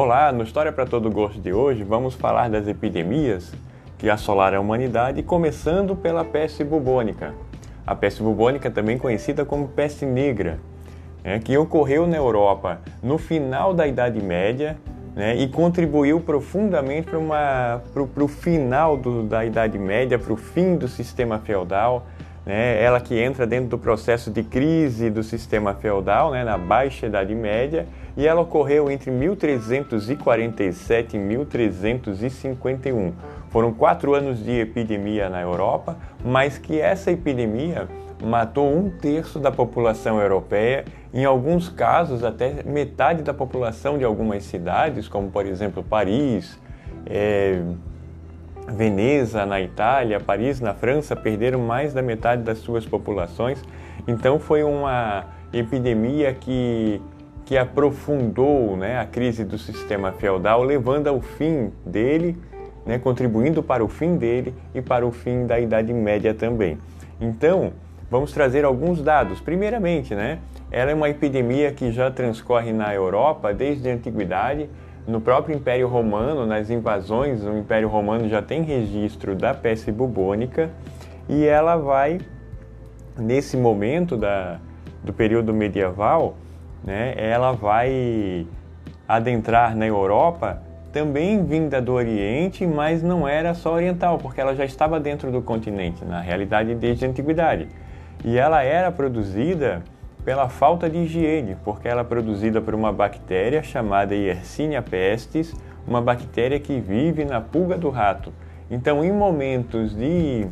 Olá, no História para Todo Gosto de hoje vamos falar das epidemias que assolaram a humanidade, começando pela peste bubônica. A peste bubônica, também conhecida como peste negra, é, que ocorreu na Europa no final da Idade Média né, e contribuiu profundamente para o final do, da Idade Média, para o fim do sistema feudal. Né, ela que entra dentro do processo de crise do sistema feudal, né, na Baixa Idade Média, e ela ocorreu entre 1347 e 1351. Foram quatro anos de epidemia na Europa, mas que essa epidemia matou um terço da população europeia, em alguns casos até metade da população de algumas cidades, como por exemplo Paris, é, Veneza na Itália, Paris na França, perderam mais da metade das suas populações. Então foi uma epidemia que que aprofundou né, a crise do sistema feudal, levando ao fim dele, né, contribuindo para o fim dele e para o fim da Idade Média também. Então, vamos trazer alguns dados. Primeiramente, né, ela é uma epidemia que já transcorre na Europa desde a Antiguidade. No próprio Império Romano, nas invasões, o Império Romano já tem registro da peste bubônica e ela vai, nesse momento da, do período medieval, né, ela vai adentrar na Europa também vinda do Oriente, mas não era só oriental, porque ela já estava dentro do continente, na realidade desde a antiguidade. E ela era produzida pela falta de higiene, porque ela é produzida por uma bactéria chamada Yersinia pestis, uma bactéria que vive na pulga do rato. Então, em momentos de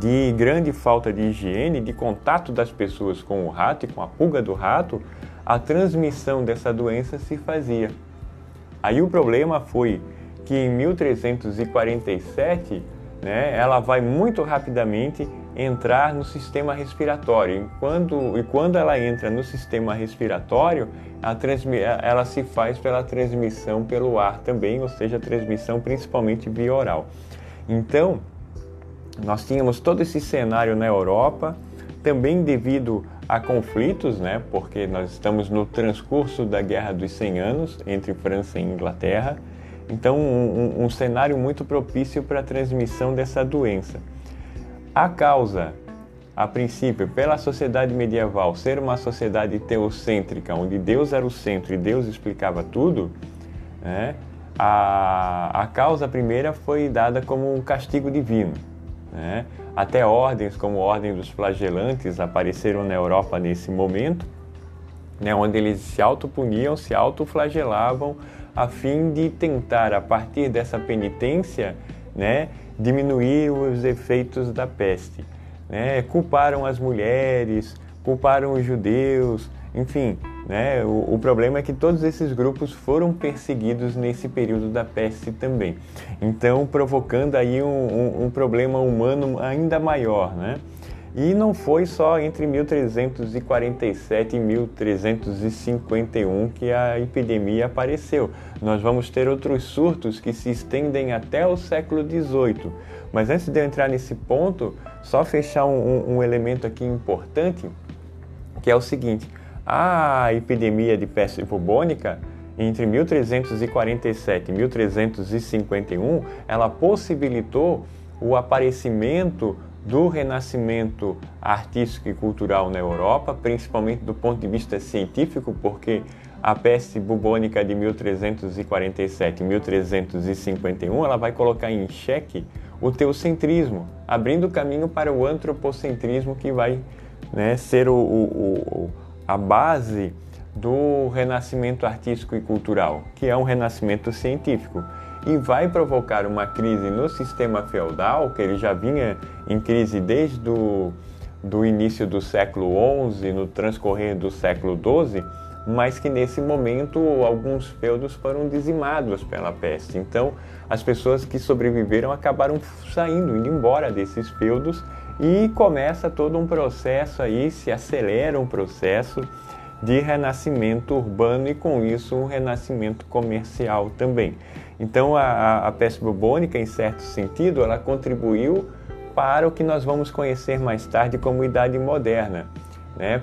de grande falta de higiene, de contato das pessoas com o rato e com a pulga do rato, a transmissão dessa doença se fazia. Aí o problema foi que em 1347, né, ela vai muito rapidamente entrar no sistema respiratório. E quando, e quando ela entra no sistema respiratório, ela se faz pela transmissão pelo ar também, ou seja, transmissão principalmente via oral. Então, nós tínhamos todo esse cenário na Europa, também devido a conflitos, né, porque nós estamos no transcurso da Guerra dos 100 Anos entre França e Inglaterra, então um, um, cenário muito propício para a transmissão dessa doença. A causa, a princípio, pela sociedade medieval ser uma sociedade teocêntrica, onde Deus era o centro e Deus explicava tudo, né, a, a causa primeira foi dada como um castigo divino. Né? Até ordens como a Ordem dos Flagelantes apareceram na Europa nesse momento, né, onde eles se autopuniam, se autoflagelavam, a fim de tentar, a partir dessa penitência, né, diminuir os efeitos da peste. Né? Culparam as mulheres, culparam os judeus, enfim, né? O, o, problema é que todos esses grupos foram perseguidos nesse período da peste também. Então, provocando aí um, um, um problema humano ainda maior. Né? E não foi só entre 1347 e 1351 que a epidemia apareceu. Nós vamos ter outros surtos que se estendem até o século XVIII. Mas antes de eu entrar nesse ponto, só fechar um, um elemento aqui importante, que é o seguinte a epidemia de peste bubônica, entre 1347 e 1351, ela possibilitou o aparecimento do renascimento artístico e cultural na Europa, principalmente do ponto de vista científico, porque a peste bubônica de 1347 e 1351 ela vai colocar em xeque o teocentrismo, abrindo caminho para o antropocentrismo que vai né, ser o, o, o a base do renascimento artístico e cultural, que é um renascimento científico, e vai provocar uma crise no sistema feudal, que ele já vinha em crise desde o do início do século XI, no transcorrer do século XII, mas que nesse momento alguns feudos foram dizimados pela peste. Então, as pessoas que sobreviveram acabaram saindo, indo embora desses feudos e começa todo um processo aí, se acelera um processo de renascimento urbano e com isso um renascimento comercial também. Então a, a peste bubônica, em certo sentido, ela contribuiu para o que nós vamos conhecer mais tarde como Idade Moderna. né,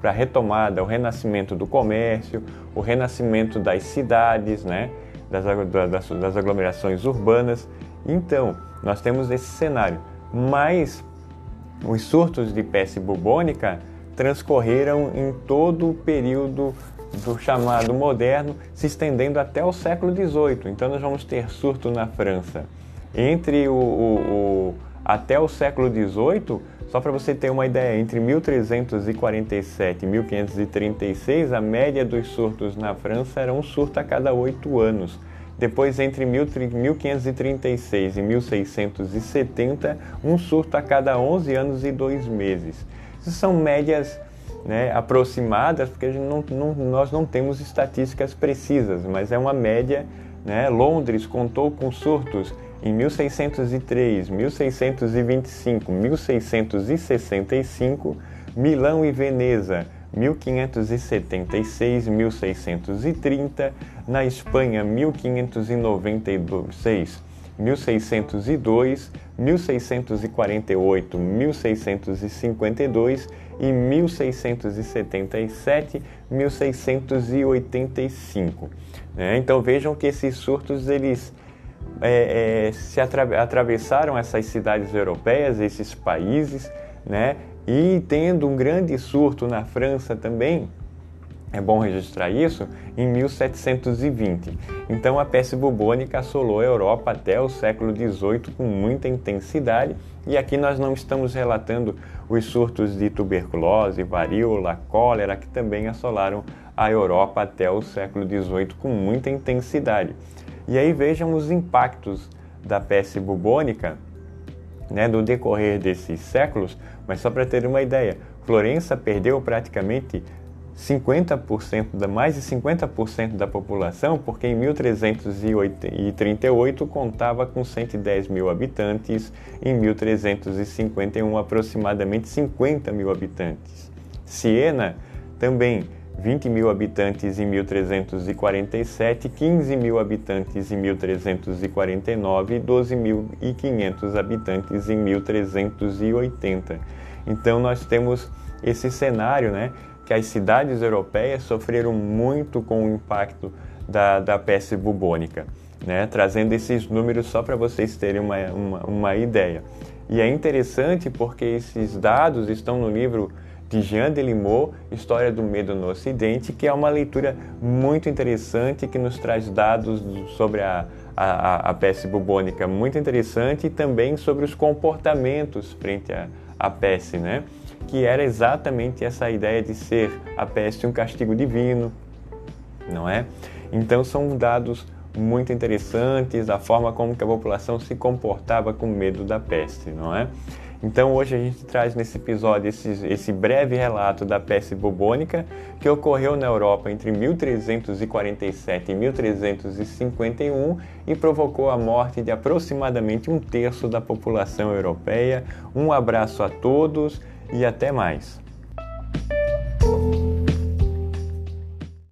para a retomada, o renascimento do comércio, o renascimento das cidades, né, das, das, das aglomerações urbanas. Então, nós temos esse cenário. Mas os surtos de peste bubônica transcorreram em todo o período do chamado moderno, se estendendo até o século XVIII. Então, nós vamos ter surto na França entre o, o, o até o século XVIII só para você ter uma ideia, entre 1347 e 1536, a média dos surtos na França era um surto a cada oito anos. Depois, entre 1536 e 1670, um surto a cada 11 anos e dois meses. São médias né, aproximadas, porque não, não, nós não temos estatísticas precisas, mas é uma média. Né? Londres contou com surtos em 1603, 1625, 1665, Milão e Veneza, 1576, 1630, na Espanha, 1596, 1602, 1648, 1652 e 1677, 1685. Né? Então vejam que esses surtos eles é, é, se atra atravessaram essas cidades europeias, esses países, né? E tendo um grande surto na França também, é bom registrar isso, em 1720. Então a peste bubônica assolou a Europa até o século XVIII com muita intensidade, e aqui nós não estamos relatando os surtos de tuberculose, varíola, cólera, que também assolaram a Europa até o século XVIII com muita intensidade. E aí vejam os impactos da peste bubônica né, no decorrer desses séculos, mas só para ter uma ideia, Florença perdeu praticamente 50%, da, mais de 50% da população, porque em 1338 contava com 110 mil habitantes, em 1351 aproximadamente 50 mil habitantes. Siena também 20 mil habitantes em 1347, 15 mil habitantes em 1349 e 12.500 habitantes em 1380. Então nós temos esse cenário, né, que as cidades europeias sofreram muito com o impacto da, da peste bubônica, né, trazendo esses números só para vocês terem uma, uma, uma ideia. E é interessante porque esses dados estão no livro de Jean Delimot, História do Medo no Ocidente, que é uma leitura muito interessante que nos traz dados sobre a, a, a peste bubônica muito interessante e também sobre os comportamentos frente à, à peste, né? Que era exatamente essa ideia de ser a peste um castigo divino, não é? Então são dados muito interessantes da forma como que a população se comportava com medo da peste, não é? Então hoje a gente traz nesse episódio esse, esse, breve relato da peste bubônica que ocorreu na Europa entre 1347 e 1351 e provocou a morte de aproximadamente um terço da população europeia. Um abraço a todos e até mais.